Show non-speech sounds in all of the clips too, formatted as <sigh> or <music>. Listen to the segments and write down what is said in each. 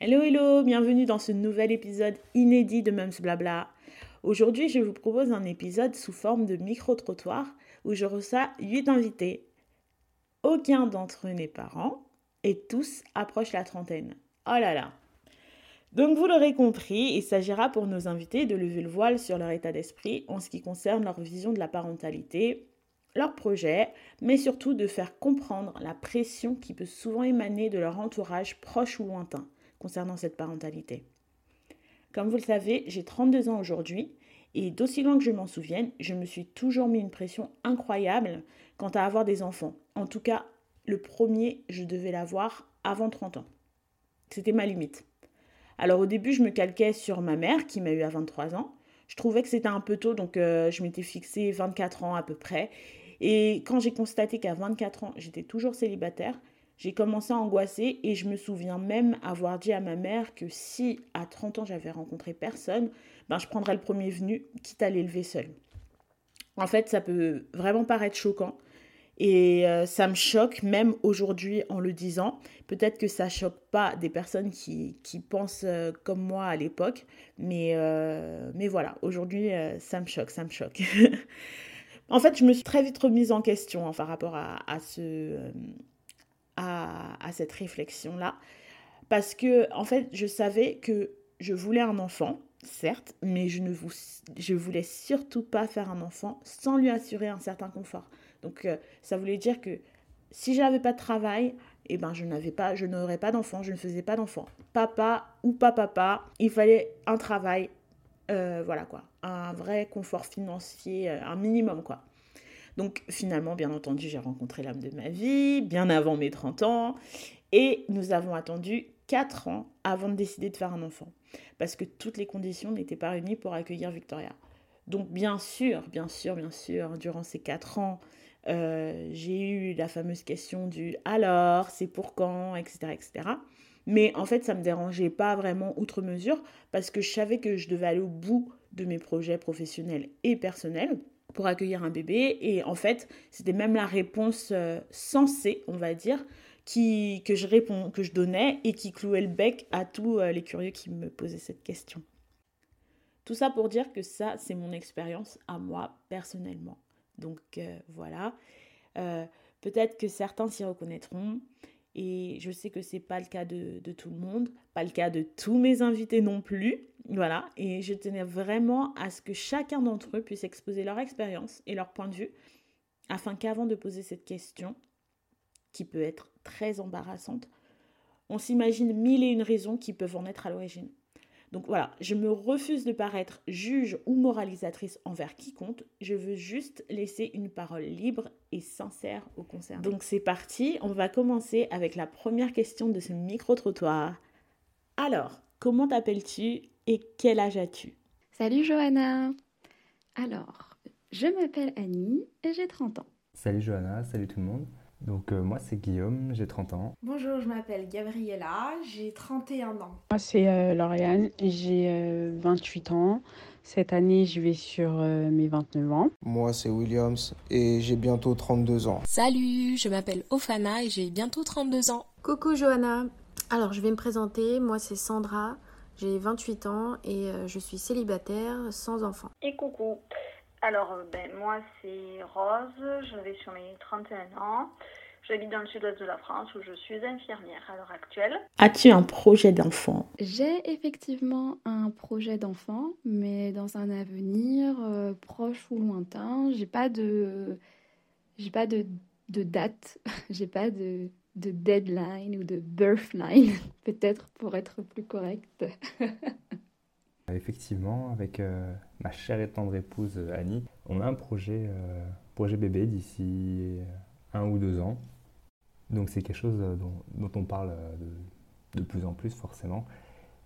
Hello hello, bienvenue dans ce nouvel épisode inédit de Mums Blabla. Aujourd'hui, je vous propose un épisode sous forme de micro-trottoir où je reçois 8 invités. Aucun d'entre eux n'est parent et tous approchent la trentaine. Oh là là Donc vous l'aurez compris, il s'agira pour nos invités de lever le voile sur leur état d'esprit en ce qui concerne leur vision de la parentalité, leur projet, mais surtout de faire comprendre la pression qui peut souvent émaner de leur entourage proche ou lointain concernant cette parentalité. Comme vous le savez, j'ai 32 ans aujourd'hui et d'aussi loin que je m'en souvienne, je me suis toujours mis une pression incroyable quant à avoir des enfants. En tout cas, le premier, je devais l'avoir avant 30 ans. C'était ma limite. Alors au début, je me calquais sur ma mère qui m'a eu à 23 ans. Je trouvais que c'était un peu tôt, donc euh, je m'étais fixé 24 ans à peu près. Et quand j'ai constaté qu'à 24 ans, j'étais toujours célibataire, j'ai commencé à angoisser et je me souviens même avoir dit à ma mère que si à 30 ans j'avais rencontré personne, ben je prendrais le premier venu, quitte à l'élever seul. En fait, ça peut vraiment paraître choquant et euh, ça me choque même aujourd'hui en le disant. Peut-être que ça choque pas des personnes qui, qui pensent euh, comme moi à l'époque, mais, euh, mais voilà, aujourd'hui ça me choque, ça me choque. <laughs> en fait, je me suis très vite remise en question hein, par rapport à, à ce à, cette réflexion-là. Parce que, en fait, je savais que je voulais un enfant, certes, mais je ne vous, je voulais surtout pas faire un enfant sans lui assurer un certain confort. Donc, euh, ça voulait dire que si je n'avais pas de travail, eh ben, je n'avais pas, je n'aurais pas d'enfant, je ne faisais pas d'enfant. Papa ou pas papa, il fallait un travail, euh, voilà quoi, un vrai confort financier, euh, un minimum quoi. Donc finalement, bien entendu, j'ai rencontré l'âme de ma vie, bien avant mes 30 ans, et nous avons attendu 4 ans avant de décider de faire un enfant, parce que toutes les conditions n'étaient pas réunies pour accueillir Victoria. Donc bien sûr, bien sûr, bien sûr, durant ces 4 ans, euh, j'ai eu la fameuse question du alors, c'est pour quand, etc., etc. Mais en fait, ça ne me dérangeait pas vraiment outre mesure parce que je savais que je devais aller au bout de mes projets professionnels et personnels pour accueillir un bébé. Et en fait, c'était même la réponse euh, sensée, on va dire, qui, que, je réponds, que je donnais et qui clouait le bec à tous euh, les curieux qui me posaient cette question. Tout ça pour dire que ça, c'est mon expérience à moi personnellement. Donc euh, voilà. Peut-être que certains s'y reconnaîtront. Et je sais que c'est pas le cas de, de, tout le monde, pas le cas de tous mes invités non plus. Voilà, et je tenais vraiment à ce que chacun d'entre eux puisse exposer leur expérience et leur point de vue, afin qu'avant de poser cette question, qui peut être très embarrassante, on s'imagine mille et une raisons qui peuvent en être à l'origine. Donc voilà, je me refuse de paraître juge ou moralisatrice envers quiconque. Je veux juste laisser une parole libre et sincère au concernés. Donc c'est parti, on va commencer avec la première question de ce micro-trottoir. Alors, comment t'appelles-tu et quel âge as-tu? Salut Johanna Alors, je m'appelle Annie et j'ai 30 ans. Salut Johanna, salut tout le monde. Donc euh, moi c'est Guillaume, j'ai 30 ans. Bonjour, je m'appelle Gabriella, j'ai 31 ans. Moi c'est euh, Lauriane, j'ai 28 euh, ans. Cette année je vais sur mes 29 ans. Moi c'est Williams et j'ai bientôt 32 ans. Salut, je m'appelle Ofana et j'ai bientôt 32 ans. Coucou Johanna, alors je vais me présenter, moi c'est Sandra, j'ai 28 ans et je suis célibataire sans enfant. Et coucou, alors, euh, ben, moi, c'est Rose, je vais sur mes 31 ans. J'habite dans le sud-ouest de la France où je suis infirmière à l'heure actuelle. As-tu un projet d'enfant? J'ai effectivement un projet d'enfant, mais dans un avenir euh, proche ou lointain. J'ai pas de, j'ai pas de, de date, <laughs> j'ai pas de, de deadline ou de birthline, <laughs> peut-être pour être plus correcte. <laughs> Effectivement, avec euh, ma chère et tendre épouse euh, Annie, on a un projet, euh, projet bébé d'ici un ou deux ans. Donc c'est quelque chose dont, on parle de, de, plus en plus forcément.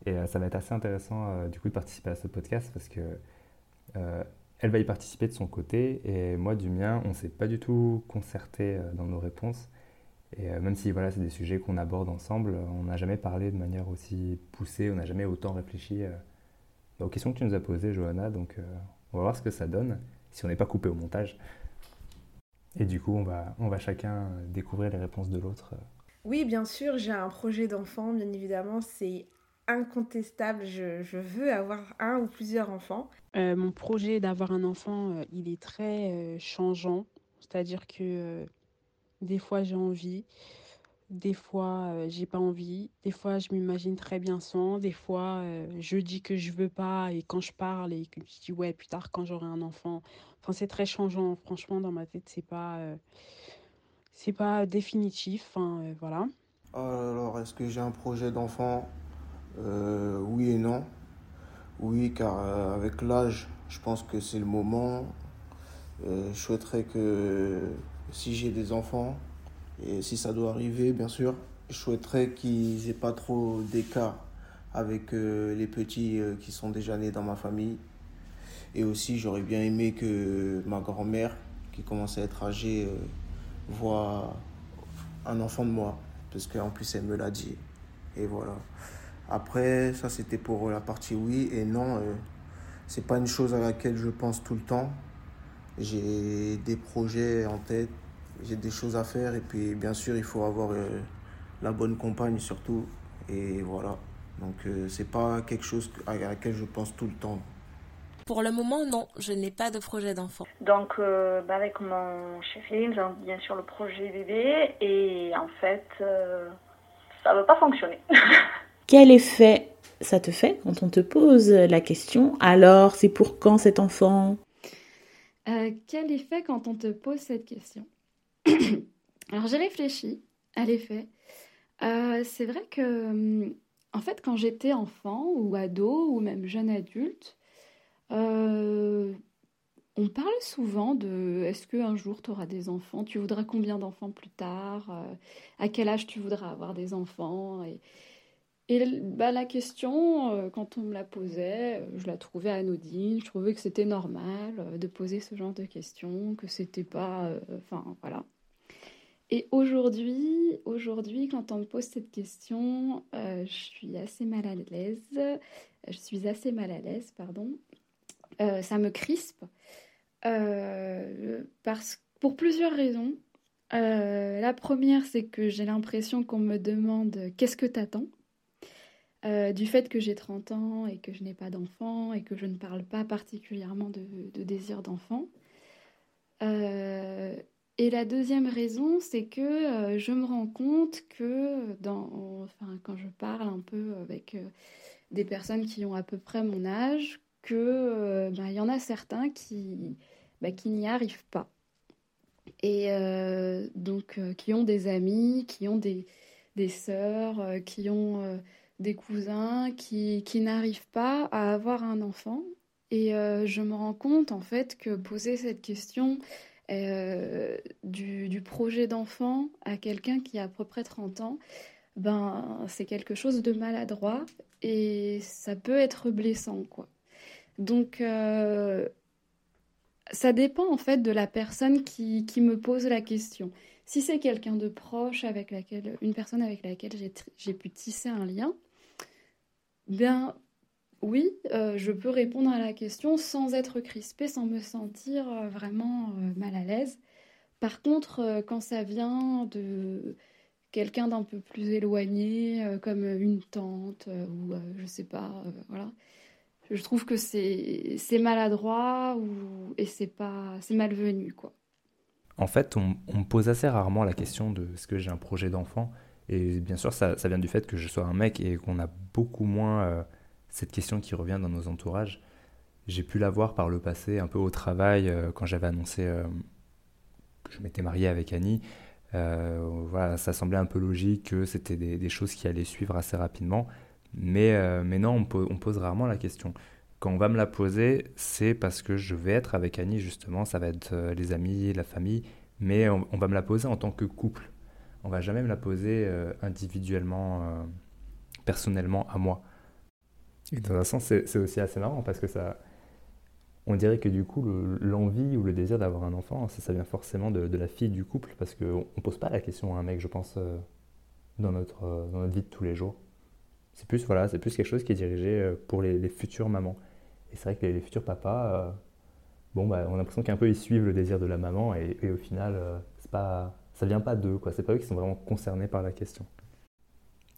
Et ça va être assez intéressant du coup de participer à ce podcast parce que elle va y participer de son côté et moi du mien, on ne s'est pas du tout concerté dans nos réponses. Et même si voilà, c'est des sujets qu'on aborde ensemble, on n'a jamais parlé de manière aussi poussée, on n'a jamais autant réfléchi aux questions que tu nous as posées, Johanna. Donc, euh, on va voir ce que ça donne, si on n'est pas coupé au montage. Et du coup, on va, on va chacun découvrir les réponses de l'autre. Oui, bien sûr, j'ai un projet d'enfant, bien évidemment. C'est incontestable, je, je, veux avoir un ou plusieurs enfants. Euh, mon projet d'avoir un enfant, euh, il est très euh, changeant. C'est-à-dire que des fois j'ai envie, des fois j'ai pas envie, des fois je m'imagine très bien sans, des fois je dis que je veux pas et quand je parle et que je dis ouais plus tard quand j'aurai un enfant. Enfin c'est très changeant. Franchement dans ma tête c'est pas c'est pas définitif. Voilà. Alors est-ce que j'ai un projet d'enfant? Euh, oui et non. Oui, car euh, avec l'âge, je pense que c'est le moment. Euh, je souhaiterais que si j'ai des enfants, et si ça doit arriver, bien sûr, je souhaiterais qu'ils aient pas trop d'écart avec les petits qui sont déjà nés dans ma famille. Et aussi, j'aurais bien aimé que ma grand-mère, qui commence à être âgée, voit un enfant de moi, parce qu'en plus, elle me l'a dit. Et voilà. Après, ça c'était pour la partie oui et non. Euh, c'est pas une chose à laquelle je pense tout le temps. J'ai des projets en tête, j'ai des choses à faire et puis bien sûr il faut avoir euh, la bonne compagne surtout. Et voilà. Donc euh, c'est pas quelque chose à laquelle je pense tout le temps. Pour le moment, non, je n'ai pas de projet d'enfant. Donc, bah, avec mon chéri, nous avons bien sûr le projet bébé et en fait, ça ne veut pas fonctionner. <laughs> Quel effet ça te fait quand on te pose la question Alors, c'est pour quand cet enfant? Euh, Quel effet quand on te pose cette question? <coughs> Alors, j'ai réfléchi à l'effet. Euh, c'est vrai que, hum, en fait, quand j'étais enfant ou ado ou même jeune adulte, euh, on parle souvent de est-ce qu'un jour tu auras des enfants? Tu voudras combien d'enfants plus tard? À quel âge tu voudras avoir des enfants? Et bah, la question, euh, quand on me la posait, euh, je la trouvais anodine, je trouvais que c'était normal euh, de poser ce genre de questions, que c'était pas. Enfin, voilà. Et aujourd'hui, aujourd'hui, quand on me pose cette question, je suis assez mal à l'aise. Je suis assez mal à l'aise, pardon. ça me crispe. parce, pour plusieurs raisons. la première, c'est que j'ai l'impression qu'on me demande qu'est-ce que t'attends? Euh, du fait que j'ai 30 ans et que je n'ai pas d'enfant et que je ne parle pas particulièrement de, désir d'enfant. Euh, et la deuxième raison, c'est que euh, je me rends compte que quand je parle un peu avec des personnes qui ont à peu près mon âge, que ben, il y en a certains qui, qui n'y arrivent pas. Et donc, qui ont des amis, qui ont des, des sœurs, qui ont des cousins qui, qui n'arrivent pas à avoir un enfant. Et euh, je me rends compte en fait que poser cette question euh, du, du, projet d'enfant à quelqu'un qui a à peu près 30 ans, ben, c'est quelque chose de maladroit et ça peut être blessant. quoi. Donc euh, ça dépend en fait de la personne qui, qui me pose la question. Si c'est quelqu'un de proche avec laquelle, une personne avec laquelle j'ai pu tisser un lien, Bien, oui, euh, je peux répondre à la question sans être crispée, sans me sentir euh, vraiment euh, mal à l'aise. Par contre, quand ça vient de quelqu'un d'un peu plus éloigné, comme une tante ou je sais pas, voilà, je trouve que c'est maladroit ou, et c'est pas c'est malvenu quoi. En fait, on, on, me pose assez rarement la question de est-ce que j'ai un projet d'enfant et bien sûr, ça, vient du fait que je sois un mec et qu'on a beaucoup moins euh, cette question qui revient dans nos entourages. J'ai pu la voir par le passé, un peu au travail, euh, quand j'avais annoncé euh, que je m'étais marié avec Annie. voilà, ça semblait un peu logique que c'était des, choses qui allaient suivre assez rapidement. Mais, mais non, on, pose rarement la question. Quand on va me la poser, c'est parce que je vais être avec Annie, justement. Ça va être les amis, la famille. Mais on va me la poser en tant que couple on va jamais me la poser euh, individuellement, euh, personnellement à moi. Et dans un sens, c'est aussi assez marrant parce que ça, on dirait que du coup, l'envie ou le désir d'avoir un enfant, ça, vient forcément de, la fille du couple parce qu'on ne pose pas la question à un mec, je pense, euh, dans, notre, dans notre vie de tous les jours. C'est plus, voilà, c'est plus quelque chose qui est dirigé pour les, futures mamans. Et c'est vrai que les, futurs papas, bon, bah, on a l'impression qu'un peu ils suivent le désir de la maman et, au final, c'est pas ça vient pas d'eux, quoi. C'est pas eux qui sont vraiment concernés par la question.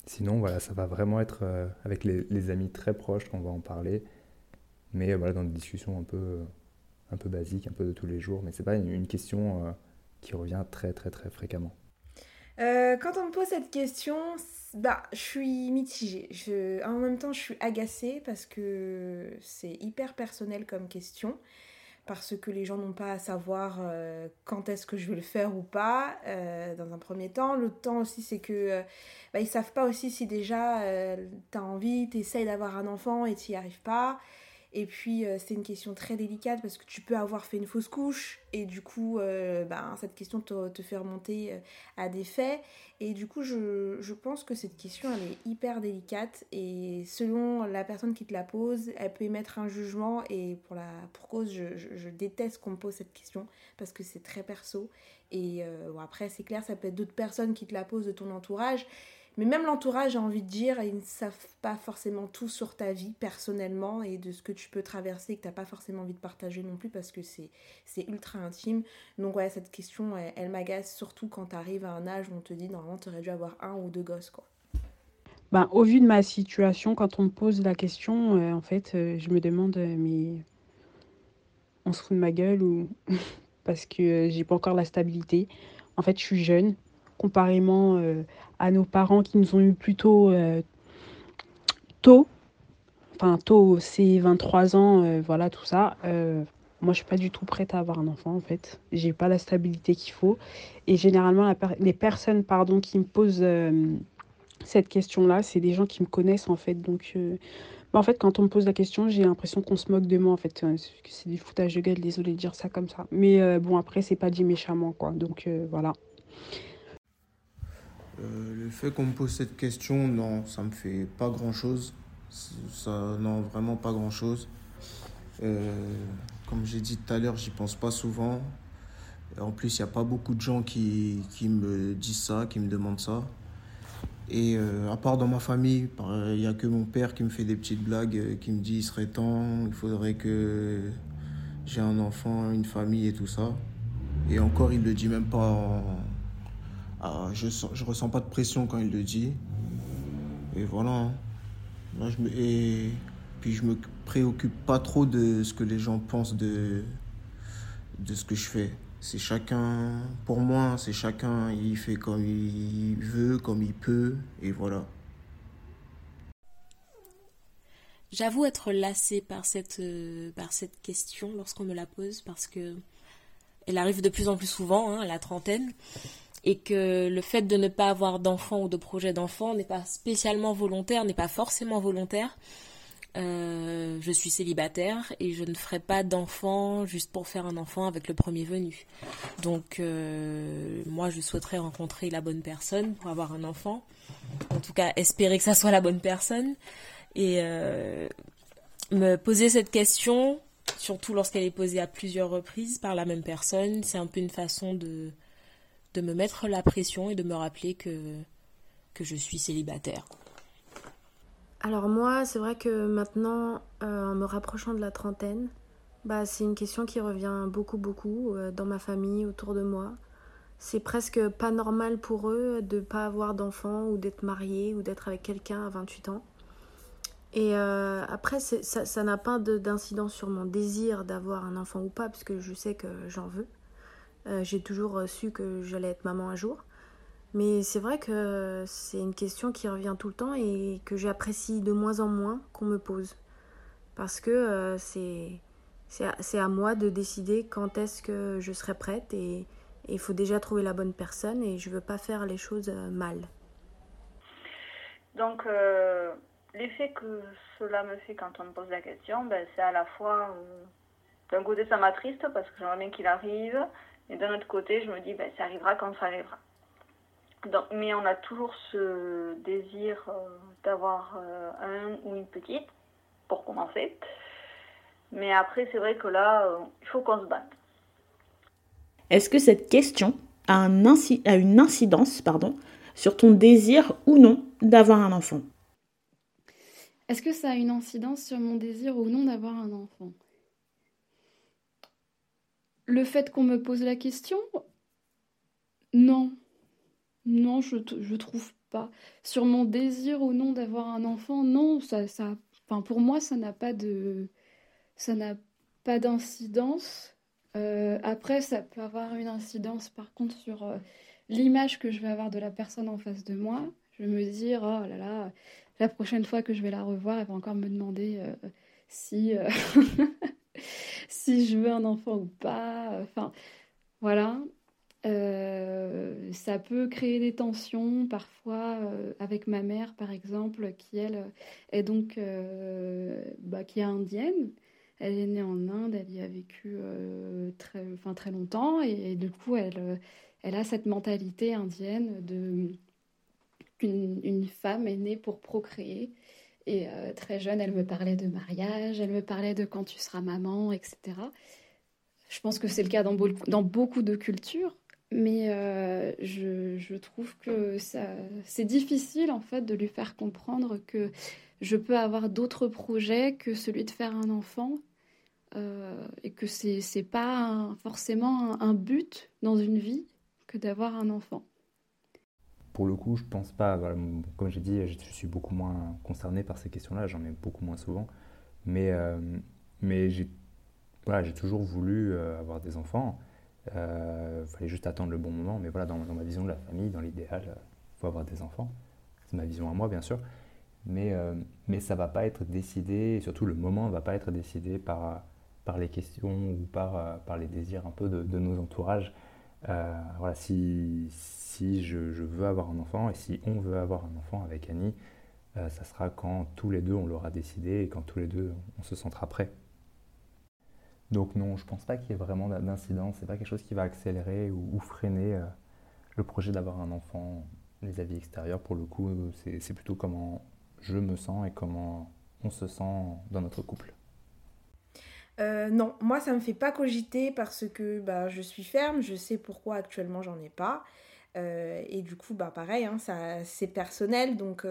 Sinon, voilà, ça va vraiment être euh, avec les, amis très proches qu'on va en parler, mais voilà, dans des discussions un peu, un peu basiques, un peu de tous les jours. Mais c'est pas une, question euh, qui revient très, très, très fréquemment. Euh, quand on me pose cette question, bah, je suis mitigée. Je, en même temps, je suis agacée parce que c'est hyper personnel comme question parce que les gens n'ont pas à savoir euh, quand est-ce que je vais le faire ou pas, euh, dans un premier temps. Le temps aussi, c'est que euh, bah, ils savent pas aussi si déjà tu as envie, tu essayes d'avoir un enfant et tu n'y arrives pas. Et puis, euh, c'est une question très délicate parce que tu peux avoir fait une fausse couche et du coup, euh, ben, cette question te, fait remonter euh, à des faits. Et du coup, je, je, pense que cette question, elle est hyper délicate et selon la personne qui te la pose, elle peut émettre un jugement. Et pour, la, pour cause, je, je, déteste qu'on me pose cette question parce que c'est très perso. Et bon, après, c'est clair, ça peut être d'autres personnes qui te la posent de ton entourage. Mais même l'entourage a envie de dire, ils ne savent pas forcément tout sur ta vie personnellement et de ce que tu peux traverser et que tu n'as pas forcément envie de partager non plus parce que c'est ultra intime. Donc ouais, cette question, elle, m'agace surtout quand tu arrives à un âge où on te dit, normalement, tu aurais dû avoir un ou deux gosses. quoi. Ben, au vu de ma situation, quand on me pose la question, euh, en fait, euh, je me demande, euh, mais on se fout de ma gueule ou <laughs> parce que j'ai pas encore la stabilité. En fait, je suis jeune, comparément à nos parents qui nous ont eu plutôt euh, tôt. Enfin, tôt, c'est 23 ans, euh, voilà, tout ça. Euh, moi, je suis pas du tout prête à avoir un enfant, en fait. J'ai pas la stabilité qu'il faut. Et généralement, les personnes pardon, qui me posent cette question-là, c'est des gens qui me connaissent, en fait. Donc, bah, en fait, quand on me pose la question, j'ai l'impression qu'on se moque de moi, en fait. C'est du foutage de gueule, désolé de dire ça comme ça. Mais bon, après, c'est pas dit méchamment, quoi. Donc, voilà. Euh, le fait qu'on me pose cette question, non, ça me fait pas grand chose. Ça, non, vraiment pas grand chose. Euh, comme j'ai dit tout à l'heure, j'y pense pas souvent. En plus, il n'y a pas beaucoup de gens qui, me disent ça, qui me demandent ça. Et euh, à part dans ma famille, il n'y a que mon père qui me fait des petites blagues, qui me dit il serait temps, il faudrait que j'ai un enfant, une famille et tout ça. Et encore, il le dit même pas en, ah, je ne ressens pas de pression quand il le dit. Et voilà. Moi, je me, et puis je me préoccupe pas trop de ce que les gens pensent de, de ce que je fais. C'est chacun, pour moi, c'est chacun, il fait comme il veut, comme il peut, et voilà. J'avoue être lassée par cette, euh, par cette question lorsqu'on me la pose parce que elle arrive de plus en plus souvent, hein, à la trentaine et que le fait de ne pas avoir d'enfant ou de projet d'enfant n'est pas spécialement volontaire, n'est pas forcément volontaire. Euh, je suis célibataire et je ne ferai pas d'enfant juste pour faire un enfant avec le premier venu. Donc euh, moi je souhaiterais rencontrer la bonne personne pour avoir un enfant. En tout cas espérer que ça soit la bonne personne. Et euh, me poser cette question, surtout lorsqu'elle est posée à plusieurs reprises par la même personne, c'est un peu une façon de de me mettre la pression et de me rappeler que, que je suis célibataire. Alors moi, c'est vrai que maintenant, euh, en me rapprochant de la trentaine, bah, c'est une question qui revient beaucoup, beaucoup euh, dans ma famille, autour de moi. C'est presque pas normal pour eux de ne pas avoir d'enfants ou d'être mariés ou d'être avec quelqu'un à 28 ans. Et euh, après, ça n'a pas d'incidence sur mon désir d'avoir un enfant ou pas, puisque je sais que j'en veux. Euh, j'ai toujours euh, su que j'allais être maman un jour. Mais c'est vrai que c'est une question qui revient tout le temps et que j'apprécie de moins en moins qu'on me pose. Parce que euh, c'est c'est à moi de décider quand est-ce que je serai prête et il faut déjà trouver la bonne personne et je veux pas faire les choses mal. Donc l'effet que cela me fait quand on me pose la question, ben, c'est à la fois d'un côté ça m'attriste parce que j'aimerais bien qu'il arrive et d'un autre côté, je me dis, ben, ça arrivera quand ça arrivera. Donc, mais on a toujours ce désir euh, d'avoir euh, un ou une petite, pour commencer. Mais après, c'est vrai que là, euh, il faut qu'on se batte. Est-ce que cette question a, un a une incidence pardon, sur ton désir ou non d'avoir un enfant? Est-ce que ça a une incidence sur mon désir ou non d'avoir un enfant? Le fait qu'on me pose la question, non. Non, je, je trouve pas. Sur mon désir ou non d'avoir un enfant, non, ça, ça, enfin, pour moi, ça n'a pas de, ça n'a pas d'incidence. Euh, après, ça peut avoir une incidence, par contre, sur euh, l'image que je vais avoir de la personne en face de moi. Je vais me dire, oh là là, la prochaine fois que je vais la revoir, elle va encore me demander euh, si, <laughs> si je veux un enfant ou pas. Enfin, voilà. Euh, ça peut créer des tensions parfois euh, avec ma mère par exemple qui elle est donc euh, bah, qui est indienne elle est née en Inde elle y a vécu très enfin très longtemps et, du coup elle elle a cette mentalité indienne de qu'une une femme est née pour procréer et très jeune elle me parlait de mariage elle me parlait de quand tu seras maman etc je pense que c'est le cas dans, dans beaucoup de cultures mais euh, je, trouve que c'est difficile en fait de lui faire comprendre que je peux avoir d'autres projets que celui de faire un enfant euh, et que c'est pas forcément un, but dans une vie que d'avoir un enfant. Pour le coup, je pense pas. comme j'ai dit, je suis beaucoup moins concerné par ces questions-là. J'en ai beaucoup moins souvent. Mais, euh, j'ai toujours voulu avoir des enfants. Il euh, fallait juste attendre le bon moment. Mais voilà, dans, ma vision de la famille, dans l'idéal, il faut avoir des enfants. C'est ma vision à moi, bien sûr. Mais, euh, mais ça ne va pas être décidé, et surtout le moment ne va pas être décidé par, par les questions ou par, euh, par les désirs un peu de, de nos entourages. Voilà, si, je, veux avoir un enfant et si on veut avoir un enfant avec Annie, ça sera quand tous les deux on l'aura décidé et quand tous les deux on se sentira prêt. Donc non, je pense pas qu'il y ait vraiment d'incidence. C'est pas quelque chose qui va accélérer ou, freiner euh, le projet d'avoir un enfant. Les avis extérieurs, pour le coup, c'est plutôt comment je me sens et comment on se sent dans notre couple. Euh, non, moi ça me fait pas cogiter parce que bah, je suis ferme, je sais pourquoi actuellement j'en ai pas. Euh, et du coup, bah pareil, hein, c'est personnel, donc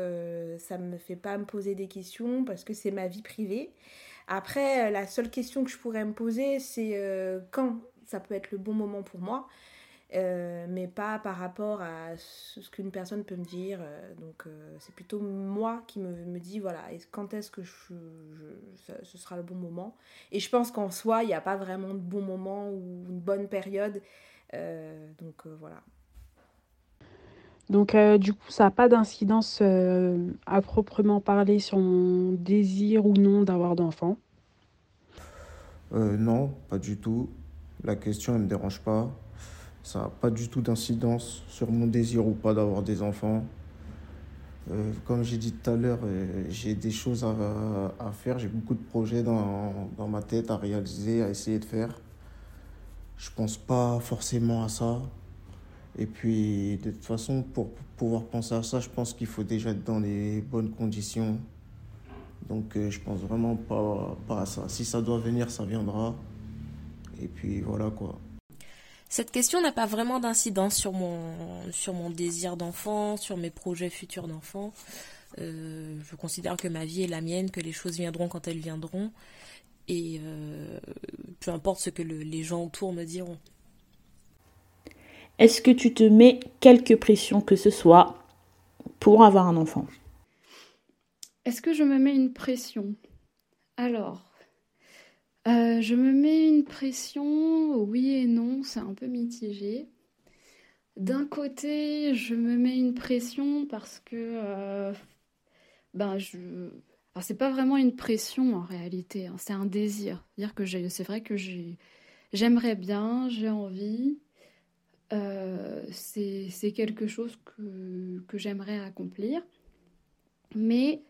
ça me fait pas me poser des questions parce que c'est ma vie privée. Après, euh, la seule question que je pourrais me poser, c'est euh, quand ça peut être le bon moment pour moi, euh, mais pas par rapport à ce qu'une personne peut me dire. donc, c'est plutôt moi qui me, me dit, voilà, quand est-ce que je, ce sera le bon moment. Et je pense qu'en soi, il n'y a pas vraiment de bon moment ou une bonne période. donc, voilà. Donc, du coup, ça n'a pas d'incidence à proprement parler sur mon désir ou non d'avoir d'enfants? Euh, Non, pas du tout. La question ne me dérange pas. Ça n'a pas du tout d'incidence sur mon désir ou pas d'avoir des enfants. Euh, comme j'ai dit tout à l'heure, j'ai des choses à, à faire. J'ai beaucoup de projets dans, dans ma tête à réaliser, à essayer de faire. Je pense pas forcément à ça. Et puis, de toute façon, pour pouvoir penser à ça, je pense qu'il faut déjà être dans les bonnes conditions. Donc, euh, je pense vraiment pas, pas à ça. Si ça doit venir, ça viendra. Et puis, voilà quoi. Cette question n'a pas vraiment d'incidence sur mon, sur mon désir d'enfant, sur mes projets futurs d'enfant. Euh, je considère que ma vie est la mienne, que les choses viendront quand elles viendront. Et euh, peu importe ce que les gens autour me diront. Est-ce que tu te mets quelque pression que ce soit pour avoir un enfant? Est-ce que je me mets une pression? Alors, euh, je me mets une pression, oui et non, c'est un peu mitigé. D'un côté, je me mets une pression parce que, euh, ben, je, c'est pas vraiment une pression en réalité, hein, c'est un désir. Dire que c'est vrai que j'aimerais bien, j'ai envie, euh, c'est quelque chose que, que j'aimerais accomplir. Mais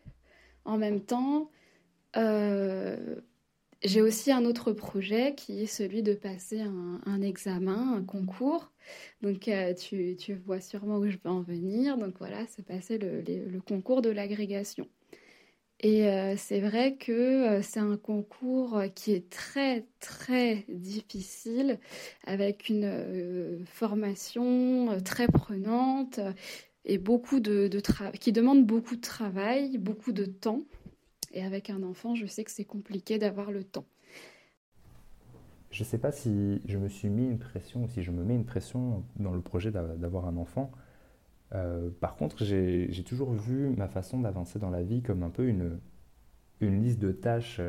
en même temps, j'ai aussi un autre projet qui est celui de passer un, examen, un concours. Donc euh, tu, vois sûrement où je veux en venir. Donc voilà, c'est passer le, concours de l'agrégation. Et euh, c'est vrai que euh, c'est un concours qui est très très difficile, avec une formation très prenante et beaucoup de, de qui demande beaucoup de travail, beaucoup de temps. Et avec un enfant, je sais que c'est compliqué d'avoir le temps. Je ne sais pas si je me suis mis une pression ou si je me mets une pression dans le projet d'avoir un enfant. par contre, j'ai toujours vu ma façon d'avancer dans la vie comme un peu une, liste de tâches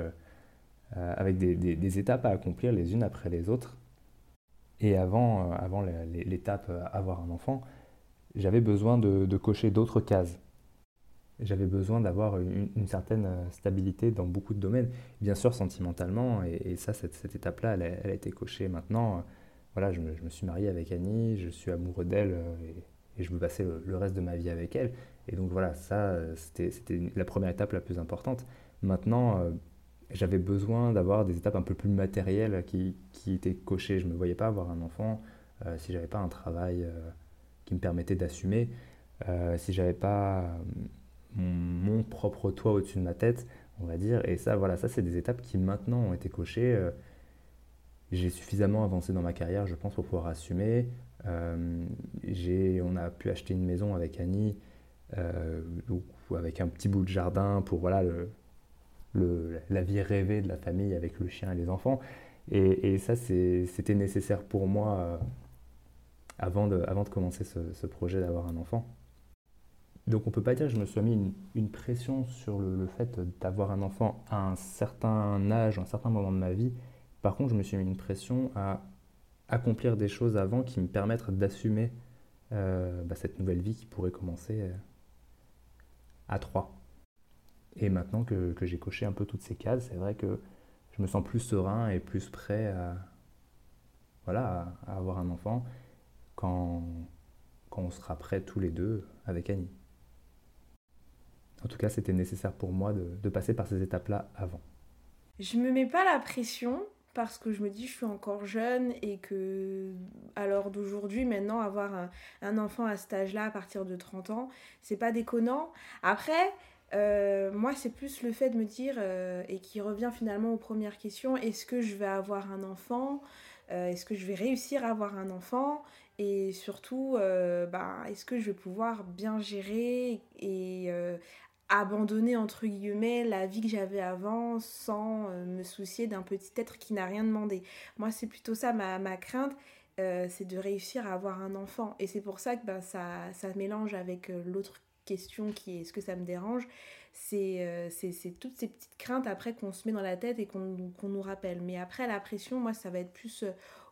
avec des, étapes à accomplir les unes après les autres. Et avant, l'étape avoir un enfant, j'avais besoin de cocher d'autres cases j'avais besoin d'avoir une, certaine euh, stabilité dans beaucoup de domaines, bien sûr sentimentalement, et, ça, cette, étape-là, elle, a été cochée. Maintenant, euh, voilà, je me, suis marié avec Annie, je suis amoureux d'elle, euh, et, je veux passer le, reste de ma vie avec elle. Et donc voilà, ça, c'était la première étape la plus importante. Maintenant, j'avais besoin d'avoir des étapes un peu plus matérielles qui, qui, étaient cochées. Je ne me voyais pas avoir un enfant si j'avais pas un travail qui me permettait d'assumer, si j'avais pas mon, propre toit au-dessus de ma tête, on va dire. Et ça, voilà, ça, c'est des étapes qui maintenant ont été cochées. Euh, j'ai suffisamment avancé dans ma carrière, je pense, pour pouvoir assumer. Euh, on a pu acheter une maison avec Annie, euh, avec un petit bout de jardin pour voilà, le, la vie rêvée de la famille avec le chien et les enfants. Et, ça, c'était nécessaire pour moi avant, de, avant de commencer ce projet d'avoir un enfant. Donc on ne peut pas dire que je me suis mis une, pression sur le, fait d'avoir un enfant à un certain âge, à un certain moment de ma vie. Par contre, je me suis mis une pression à accomplir des choses avant qui me permettent d'assumer euh, bah, cette nouvelle vie qui pourrait commencer euh, à trois. Et maintenant que, j'ai coché un peu toutes ces cases, c'est vrai que je me sens plus serein et plus prêt à, avoir un enfant quand, quand on sera prêts tous les deux avec Annie. En tout cas, c'était nécessaire pour moi de, passer par ces étapes-là avant. Je me mets pas la pression parce que je me dis je suis encore jeune et que à l'heure d'aujourd'hui maintenant avoir un, enfant à cet âge-là à partir de 30 ans c'est pas déconnant. Après euh, moi c'est plus le fait de me dire euh, et qui revient finalement aux premières questions est-ce que je vais avoir un enfant? Euh, est-ce que je vais réussir à avoir un enfant? Et surtout bah, est-ce que je vais pouvoir bien gérer et abandonner entre guillemets la vie que j'avais avant sans euh, me soucier d'un petit être qui n'a rien demandé. Moi c'est plutôt ça ma, ma crainte, euh, c'est de réussir à avoir un enfant. Et c'est pour ça que ben, ça, ça mélange avec euh, l'autre question qui est est-ce que ça me dérange? C'est c'est toutes ces petites craintes après qu'on se met dans la tête et qu'on nous rappelle. Mais après la pression, moi ça va être plus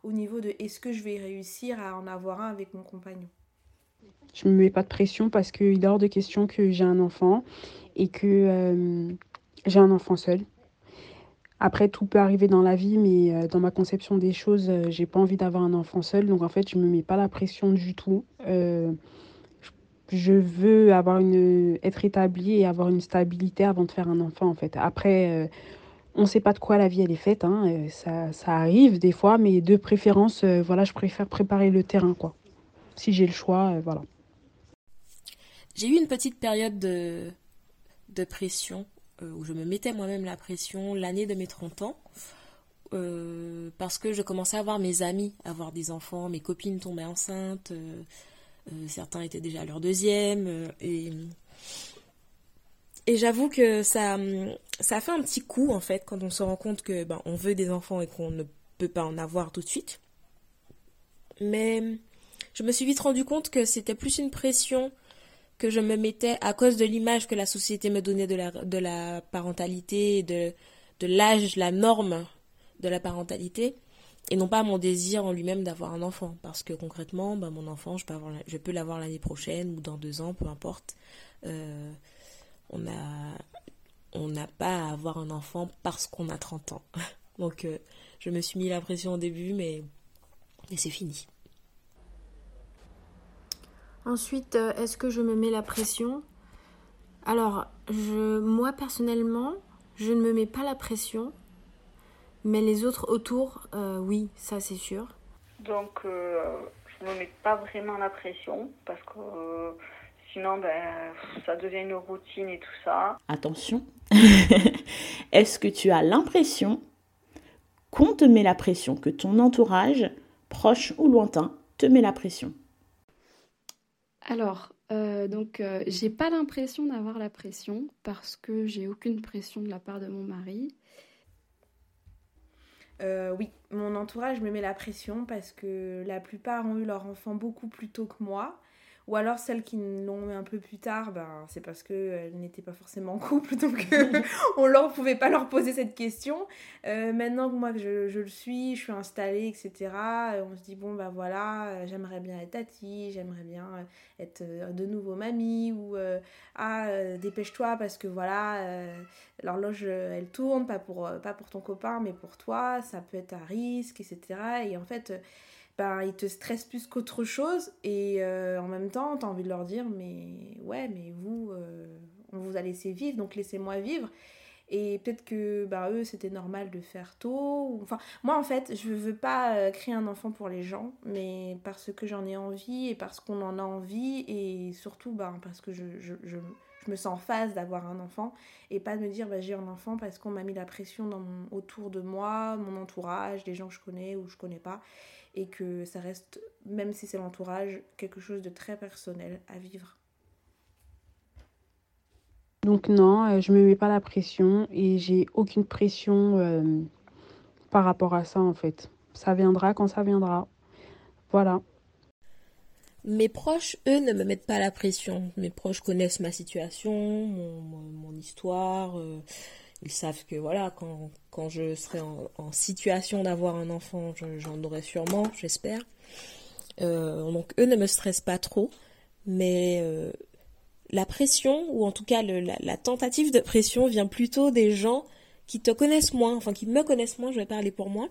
au niveau de est-ce que je vais réussir à en avoir un avec mon compagnon? Je me mets pas de pression parce qu'il est hors de question que j'ai un enfant et que euh, j'ai un enfant seul. Après, tout peut arriver dans la vie, mais euh, dans ma conception des choses, euh, j'ai pas envie d'avoir un enfant seul. Donc en fait, je me mets pas la pression du tout. je veux avoir une, être établie et avoir une stabilité avant de faire un enfant en fait. Après, on ne sait pas de quoi la vie elle est faite. Hein. Ça, ça, arrive des fois, mais de préférence, voilà, je préfère préparer le terrain quoi. Si j'ai le choix, voilà. J'ai eu une petite période de, pression, euh, où je me mettais moi-même la pression l'année de mes 30 ans, euh, parce que je commençais à voir mes amis avoir des enfants, mes copines tombaient enceintes, euh, certains étaient déjà à leur deuxième, et, et j'avoue que ça, ça fait un petit coup en fait quand on se rend compte que ben, on veut des enfants et qu'on ne peut pas en avoir tout de suite. Mais je me suis vite rendu compte que c'était plus une pression que je me mettais à cause de l'image que la société me donnait de la, de la parentalité, de, de l'âge, la norme de la parentalité, et non pas mon désir en lui-même d'avoir un enfant. Parce que concrètement, bah, mon enfant, je peux, l'avoir l'année prochaine ou dans deux ans, peu importe. Euh, on a on n'a pas à avoir un enfant parce qu'on a 30 ans. <laughs> Donc euh, je me suis mis la pression au début, mais c'est fini. Ensuite, euh, est-ce que je me mets la pression? Alors, je, moi personnellement, je ne me mets pas la pression, mais les autres autour, euh, oui, ça c'est sûr. Donc, euh, je ne me mets pas vraiment la pression parce que sinon, ben, ça devient une routine et tout ça. Attention, <laughs> est-ce que tu as l'impression qu'on te met la pression, que ton entourage, proche ou lointain, te met la pression? Alors, euh, donc, euh, j'ai pas l'impression d'avoir la pression parce que j'ai aucune pression de la part de mon mari. Euh, oui, mon entourage me met la pression parce que la plupart ont eu leur enfant beaucoup plus tôt que moi, Ou alors celles qui l'ont eu un peu plus tard, ben, c'est parce qu'elles n'étaient pas forcément en couple, <laughs> donc euh, <laughs> on ne pouvait pas leur poser cette question. Euh, maintenant que moi je, je, le suis, je suis installée, etc., euh, on se dit, bon ben voilà, j'aimerais bien être tati, j'aimerais bien être de nouveau mamie, ou ah, dépêche-toi parce que voilà, l'horloge elle tourne, pas pour, pas pour ton copain, mais pour toi, ça peut être à risque, etc. Et en fait ben, ils te stressent plus qu'autre chose. Et euh, en même temps, tu as envie de leur dire, mais ouais, mais vous, euh, on vous a laissé vivre, donc laissez-moi vivre. Et peut-être que ben, eux, c'était normal de faire tôt. Enfin, moi, en fait, je veux pas euh, créer un enfant pour les gens, mais parce que j'en ai envie et parce qu'on en a envie. Et surtout, ben, parce que je, je, je, je me sens en phase d'avoir un enfant. Et pas de me dire, ben, j'ai un enfant parce qu'on m'a mis la pression dans autour de moi, mon entourage, des gens que je connais ou je connais pas et que ça reste, même si c'est l'entourage, quelque chose de très personnel à vivre. Donc non, euh, je me mets pas la pression et j'ai aucune pression euh, par rapport à ça en fait. Ça viendra quand ça viendra. Voilà. Mes proches, eux, ne me mettent pas la pression. Mes proches connaissent ma situation, mon, histoire. Euh, ils savent que voilà, quand, quand je serai en, situation d'avoir un enfant, j'en aurai sûrement, j'espère. Euh, donc eux ne me stressent pas trop, mais euh, la pression, ou en tout cas la, tentative de pression vient plutôt des gens qui te connaissent moins, enfin qui me connaissent moins, je vais parler pour moi,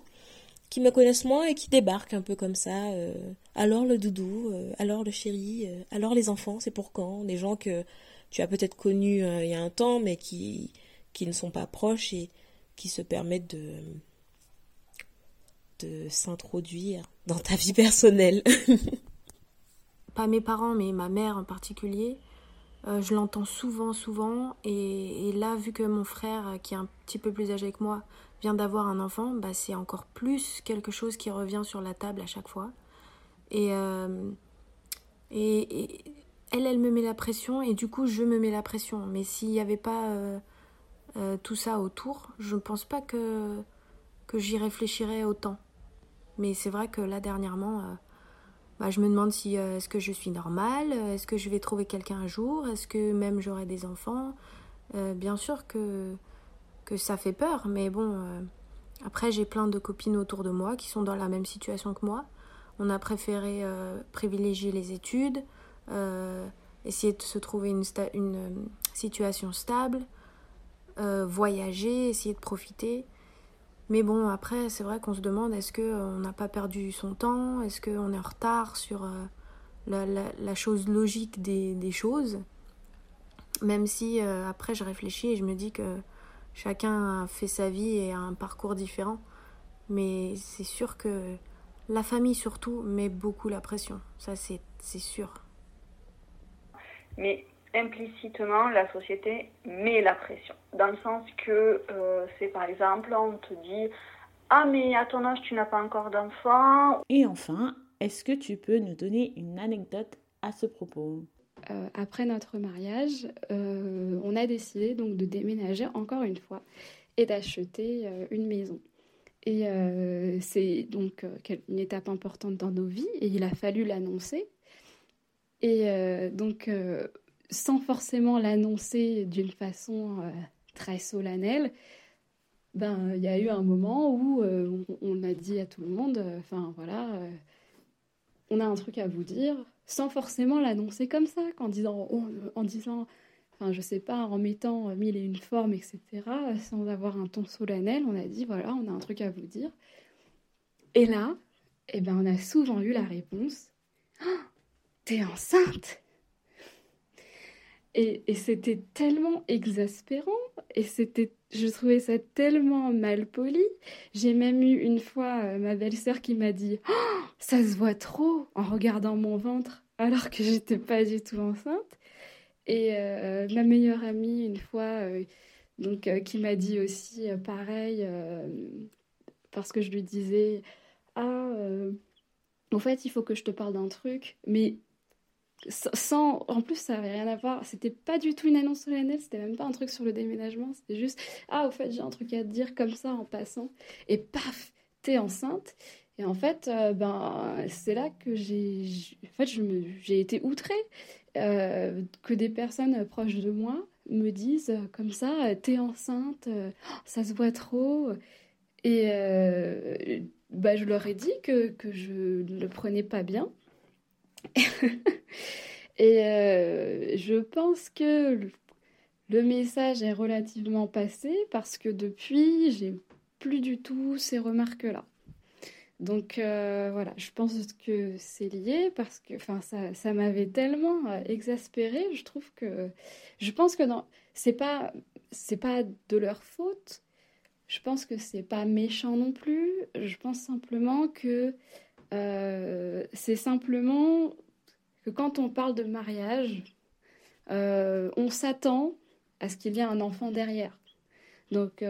qui me connaissent moins et qui débarquent un peu comme ça. Euh, alors le doudou, alors le chéri, alors les enfants, c'est pour quand? Des gens que tu as peut-être connus il y a un temps, mais qui qui ne sont pas proches et qui se permettent de, de s'introduire dans ta vie personnelle. <laughs> pas mes parents, mais ma mère en particulier. Euh, je l'entends souvent, souvent. Et, là, vu que mon frère, qui est un petit peu plus âgé que moi, vient d'avoir un enfant, bah, c'est encore plus quelque chose qui revient sur la table à chaque fois. Et, euh, et, elle, elle me met la pression, et du coup, je me mets la pression. Mais s'il n'y avait pas euh, euh, tout ça autour, je ne pense pas que, que j'y réfléchirais autant. Mais c'est vrai que là, dernièrement, euh, bah, je me demande si euh, est-ce que je suis normale, est-ce que je vais trouver quelqu'un un jour, est-ce que même j'aurai des enfants? bien sûr que, que ça fait peur, mais bon, après j'ai plein de copines autour de moi qui sont dans la même situation que moi. On a préféré privilégier les études, essayer de se trouver une, une situation stable. Euh, voyager, essayer de profiter. Mais bon, après, c'est vrai qu'on se demande est-ce qu'on euh, n'a pas perdu son temps? Est-ce qu'on est en retard sur euh, la, chose logique des, choses? Même si après, je réfléchis et je me dis que chacun a fait sa vie et a un parcours différent. Mais c'est sûr que la famille, surtout, met beaucoup la pression. Ça, c'est sûr. Mais implicitement, la société met la pression. Dans le sens que euh, c'est par exemple, on te dit Ah, mais à ton âge, tu n'as pas encore d'enfant. Et enfin, est-ce que tu peux nous donner une anecdote à ce propos? Euh, après notre mariage, euh, on a décidé donc de déménager encore une fois et d'acheter une maison. Et c'est donc une étape importante dans nos vies et il a fallu l'annoncer. Et donc sans forcément l'annoncer d'une façon euh, très solennelle, ben il y a eu un moment où euh, on, a dit à tout le monde, euh, enfin voilà, on a un truc à vous dire, sans forcément l'annoncer comme ça, en disant, en disant, enfin je sais pas, en mettant mille et une formes, etc., sans avoir un ton solennel, on a dit voilà, on a un truc à vous dire. Et là, eh ben on a souvent eu la réponse, oh, t'es enceinte et, c'était tellement exaspérant et c'était, je trouvais ça tellement mal poli. J'ai même eu une fois euh, ma belle-sœur qui m'a dit oh, ça se voit trop en regardant mon ventre alors que j'étais pas du tout enceinte. Et euh, ma meilleure amie une fois euh, donc qui m'a dit aussi pareil parce que je lui disais ah en fait il faut que je te parle d'un truc mais sans en plus ça avait rien à voir c'était pas du tout une annonce solennelle c'était même pas un truc sur le déménagement c'était juste ah au fait j'ai un truc à te dire comme ça en passant et paf t'es enceinte Et en fait, euh, ben, c'est là que j'ai, en fait, j'ai été outrée euh, que des personnes proches de moi me disent comme ça, t'es enceinte, ça se voit trop. Et bah, je leur ai dit que, que je ne le prenais pas bien. <laughs> Et je pense que le message est relativement passé parce que depuis, j'ai plus du tout ces remarques-là. Donc euh, voilà, je pense que c'est lié parce que ça, ça m'avait tellement euh, exaspérée. Je trouve que je pense que c'est pas c'est pas de leur faute. Je pense que c'est pas méchant non plus. Je pense simplement que euh, c'est simplement que quand on parle de mariage, on s'attend à ce qu'il y ait un enfant derrière. Donc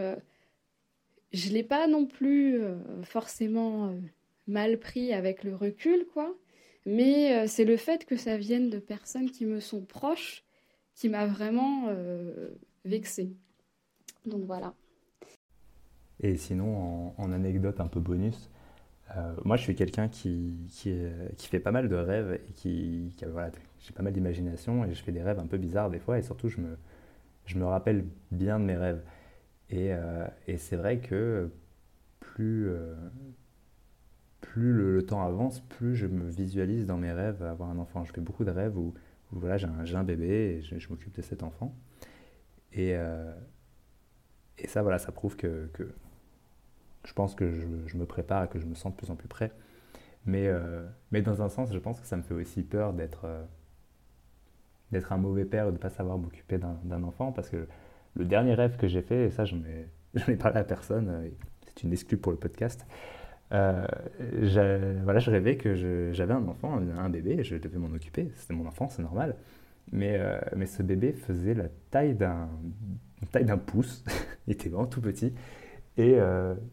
je l'ai pas non plus euh, forcément euh, mal pris avec le recul, quoi. Mais euh, c'est le fait que ça vienne de personnes qui me sont proches qui m'a vraiment vexée. Donc voilà. Et sinon, en, anecdote un peu bonus, moi je suis quelqu'un qui, qui, qui, fait pas mal de rêves et qui, voilà, j'ai pas mal d'imagination et je fais des rêves un peu bizarres des fois et surtout je me, je me rappelle bien de mes rêves. Euh, et, c'est vrai que plus, euh, plus le, temps avance, plus je me visualise dans mes rêves avoir un enfant. Je fais beaucoup de rêves où, voilà, j'ai un, un, bébé et je, m'occupe de cet enfant. Et, euh, et ça, voilà, ça prouve que je pense que je, je, me prépare et que je me sens de plus en plus prêt. Mais, mais dans un sens, je pense que ça me fait aussi peur d'être d'être un mauvais père ou de ne pas savoir m'occuper d'un enfant parce que le dernier rêve que j'ai fait, et ça j'en ai, <laughs> ai, parlé à personne, euh, c'est une exclue pour le podcast. Euh, voilà, je rêvais que j'avais un enfant, un bébé, et je devais m'en occuper. C'était mon enfant, c'est normal. Mais, euh, mais ce bébé faisait la taille d'un pouce. <laughs> il était vraiment tout petit. Et,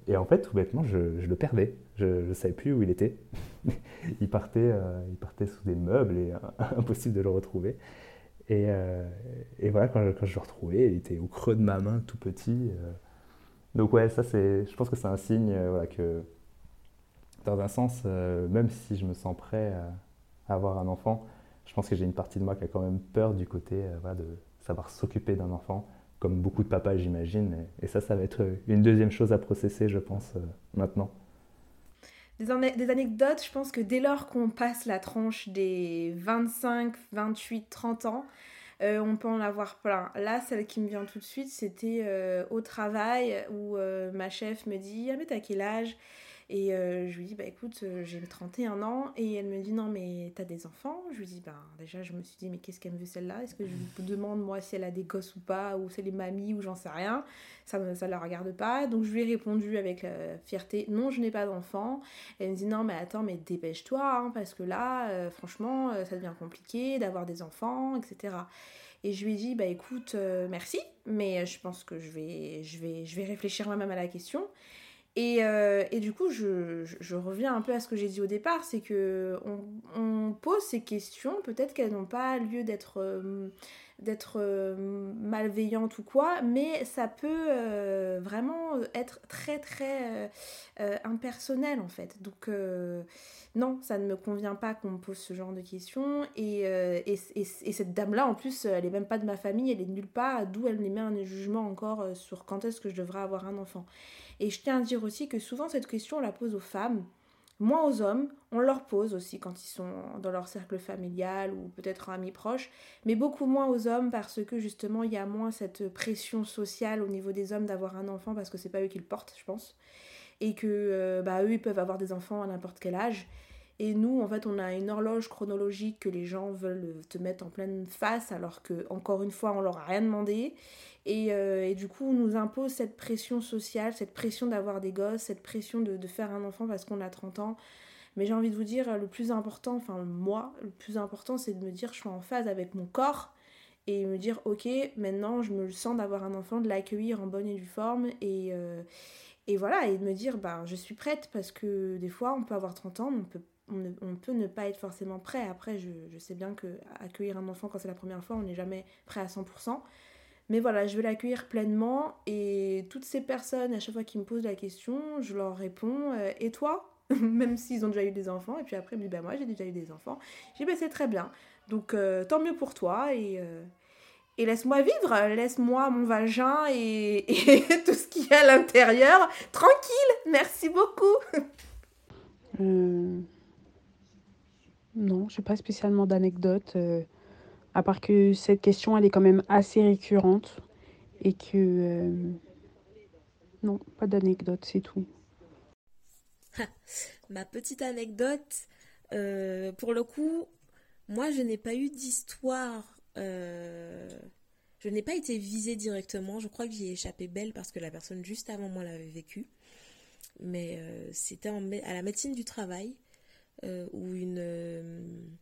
et, en fait, tout bêtement, je, le perdais. Je ne savais plus où il était. <laughs> il, partait, il partait sous des meubles et <laughs> impossible de le retrouver. Euh, et, voilà, quand je, le retrouvais, il était au creux de ma main, tout petit. Euh. Donc ouais, ça c'est, je pense que c'est un signe euh, voilà, que, dans un sens, même si je me sens prêt à, avoir un enfant, je pense que j'ai une partie de moi qui a quand même peur du côté de savoir s'occuper d'un enfant, comme beaucoup de papas j'imagine. Et, ça, ça va être une deuxième chose à processer, je pense, maintenant. Des, anecdotes, je pense que dès lors qu'on passe la tranche des 25, 28, 30 ans, euh, on peut en avoir plein. Là, celle qui me vient tout de suite, c'était euh, au travail où euh, ma chef me dit Ah, mais t'as quel âge? Et euh, je lui dis, bah écoute, euh, j'ai 31 ans. Et elle me dit, non, mais t'as des enfants? Je lui dis, bah déjà, je me suis dit, mais qu'est-ce qu'elle me veut celle-là? Est-ce que je lui demande, moi, si elle a des gosses ou pas? Ou c'est les mamies ou j'en sais rien? Ça ne ça la regarde pas. Donc je lui ai répondu avec la fierté, non, je n'ai pas d'enfants. Elle me dit, non, mais attends, mais dépêche-toi, hein, parce que là, euh, franchement, ça devient compliqué d'avoir des enfants, etc. Et je lui ai dit, bah écoute, merci, mais je pense que je vais, je vais, je vais réfléchir moi-même à la question. Euh, et, du coup, je, reviens un peu à ce que j'ai dit au départ, c'est que on, pose ces questions, peut-être qu'elles n'ont pas lieu d'être euh, euh, malveillantes ou quoi, mais ça peut vraiment être très très impersonnel en fait. Donc non, ça ne me convient pas qu'on me pose ce genre de questions. Et, et, et cette dame-là, en plus, elle est même pas de ma famille, elle est nulle part, d'où elle émet un jugement encore sur quand est-ce que je devrais avoir un enfant. Et je tiens à dire aussi que souvent cette question on la pose aux femmes, moins aux hommes, on leur pose aussi quand ils sont dans leur cercle familial ou peut-être amis proches, mais beaucoup moins aux hommes parce que justement il y a moins cette pression sociale au niveau des hommes d'avoir un enfant parce que c'est pas eux qui le portent, je pense, et que euh, bah eux ils peuvent avoir des enfants à n'importe quel âge. Et nous, en fait, on a une horloge chronologique que les gens veulent te mettre en pleine face, alors que, encore une fois, on leur a rien demandé. Euh, et, du coup, on nous impose cette pression sociale, cette pression d'avoir des gosses, cette pression de, faire un enfant parce qu'on a 30 ans. Mais j'ai envie de vous dire, le plus important, enfin moi, le plus important, c'est de me dire, je suis en phase avec mon corps et me dire, ok, maintenant, je me sens d'avoir un enfant, de l'accueillir en bonne et due forme et, euh, et voilà, et de me dire, ben, je suis prête parce que des fois, on peut avoir 30 ans, mais on peut on, peut ne pas être forcément prêt. Après, je, sais bien que accueillir un enfant quand c'est la première fois, on n'est jamais prêt à 100%. Mais voilà, je vais l'accueillir pleinement et toutes ces personnes, à chaque fois qu'ils me posent la question, je leur réponds euh, Et toi? <laughs> Même s'ils ont déjà eu des enfants. Et puis après, il me dit, ben moi, j'ai déjà eu des enfants. J'ai dit, ben c'est très bien. Donc, euh, tant mieux pour toi. Et, euh, et laisse-moi vivre. Laisse-moi mon vagin et, <laughs> tout ce qu'il y a à l'intérieur. Tranquille. Merci beaucoup. Euh... <laughs> Non, je n'ai pas spécialement d'anecdote. à part que cette question, elle est quand même assez récurrente. Et que... Non, pas d'anecdote, c'est tout. <laughs> Ma petite anecdote, euh, pour le coup, moi je n'ai pas eu d'histoire. Euh, je n'ai pas été visée directement. Je crois que j'y ai échappé belle parce que la personne juste avant moi l'avait vécu. Mais euh, c'était à la médecine du travail où une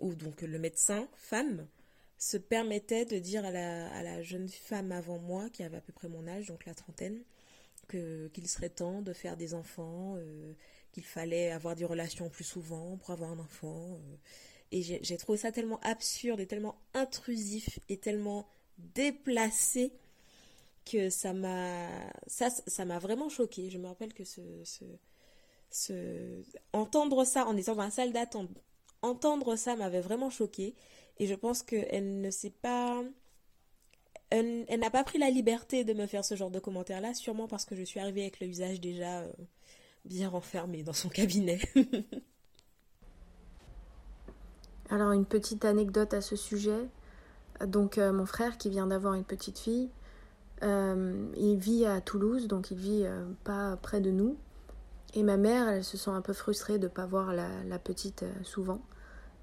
où donc le médecin femme se permettait de dire à la, à la jeune femme avant moi qui avait à peu près mon âge, donc la trentaine, qu'il serait temps de faire des enfants, euh, qu'il fallait avoir des relations plus souvent pour avoir un enfant. Euh. et j'ai trouvé ça tellement absurde et tellement intrusif et tellement déplacé que ça m'a ça ça m'a vraiment choqué. Je me rappelle que ce, entendre ça en étant dans la salle d'attente, entendre ça m'avait vraiment choqué et je pense qu'elle ne sait pas elle, n'a pas pris la liberté de me faire ce genre de commentaires-là, sûrement parce que je suis arrivée avec le visage déjà euh, bien renfermé dans son cabinet. <laughs> Alors une petite anecdote à ce sujet. Donc euh, mon frère qui vient d'avoir une petite fille, euh, il vit à Toulouse, donc il vit pas près de nous. Et ma mère, elle se sent un peu frustrée de ne pas voir la, petite souvent.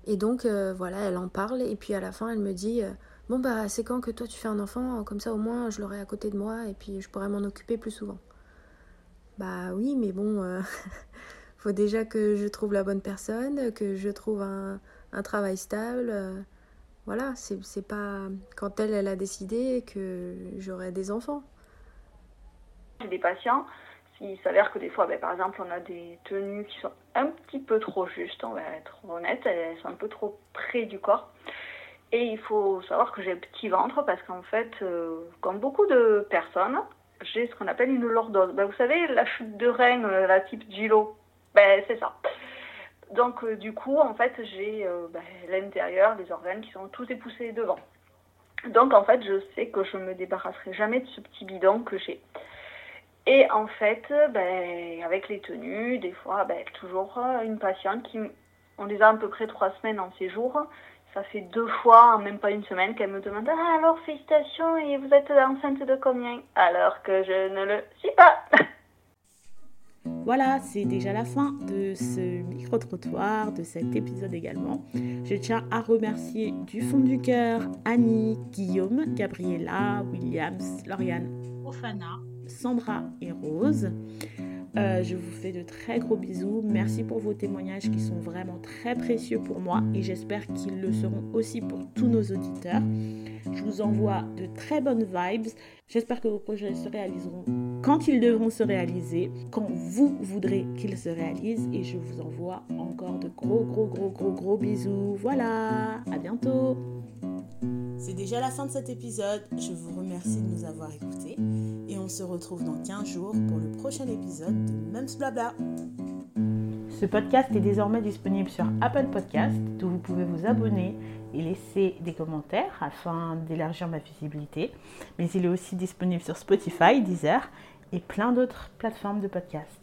Et donc voilà, elle en parle et puis à la fin elle me dit Bon, bah, c'est quand que toi tu fais un enfant? Comme ça, au moins, je l'aurai à côté de moi et puis je pourrai m'en occuper plus souvent. Bah oui, mais bon, euh, <laughs> faut déjà que je trouve la bonne personne, que je trouve un, travail stable. Euh, voilà, c'est pas quand elle, elle a décidé que j'aurai des enfants. J'ai des patients, il s'avère que des fois, ben, par exemple, on a des tenues qui sont un petit peu trop justes, on va être honnête, elles sont un peu trop près du corps. Et il faut savoir que j'ai un petit ventre parce qu'en fait, euh, comme beaucoup de personnes, j'ai ce qu'on appelle une lordose. Ben, vous savez, la chute de rein, euh, la type Gilo, ben, c'est ça. Donc euh, du coup, en fait, j'ai ben, l'intérieur, les organes qui sont tous époussés devant. Donc en fait, je sais que je ne me débarrasserai jamais de ce petit bidon que j'ai. Et en fait, ben, avec les tenues, des fois, ben, toujours une patiente qui, on les a à peu près trois semaines en séjour, ça fait deux fois même pas une semaine qu'elle me demande Ah, alors félicitations, et vous êtes enceinte de combien? Alors que je ne le suis pas. <laughs> Voilà, c'est déjà la fin de ce micro-trottoir, de cet épisode également. Je tiens à remercier du fond du cœur Annie, Guillaume, Gabriella, Williams, Lauriane, Ofana, Sandra et Rose. Euh, je vous fais de très gros bisous. Merci pour vos témoignages qui sont vraiment très précieux pour moi et j'espère qu'ils le seront aussi pour tous nos auditeurs. Je vous envoie de très bonnes vibes. J'espère que vos projets se réaliseront quand ils devront se réaliser, quand vous voudrez qu'ils se réalisent et je vous envoie encore de gros gros gros gros gros bisous. Voilà, à bientôt. C'est déjà la fin de cet épisode. Je vous remercie de nous avoir écoutés et on se retrouve dans 15 jours pour le prochain épisode de Mums Blabla. Ce podcast est désormais disponible sur Apple Podcast, où vous pouvez vous abonner et laisser des commentaires afin d'élargir ma visibilité. Mais il est aussi disponible sur Spotify, Deezer et plein d'autres plateformes de podcast.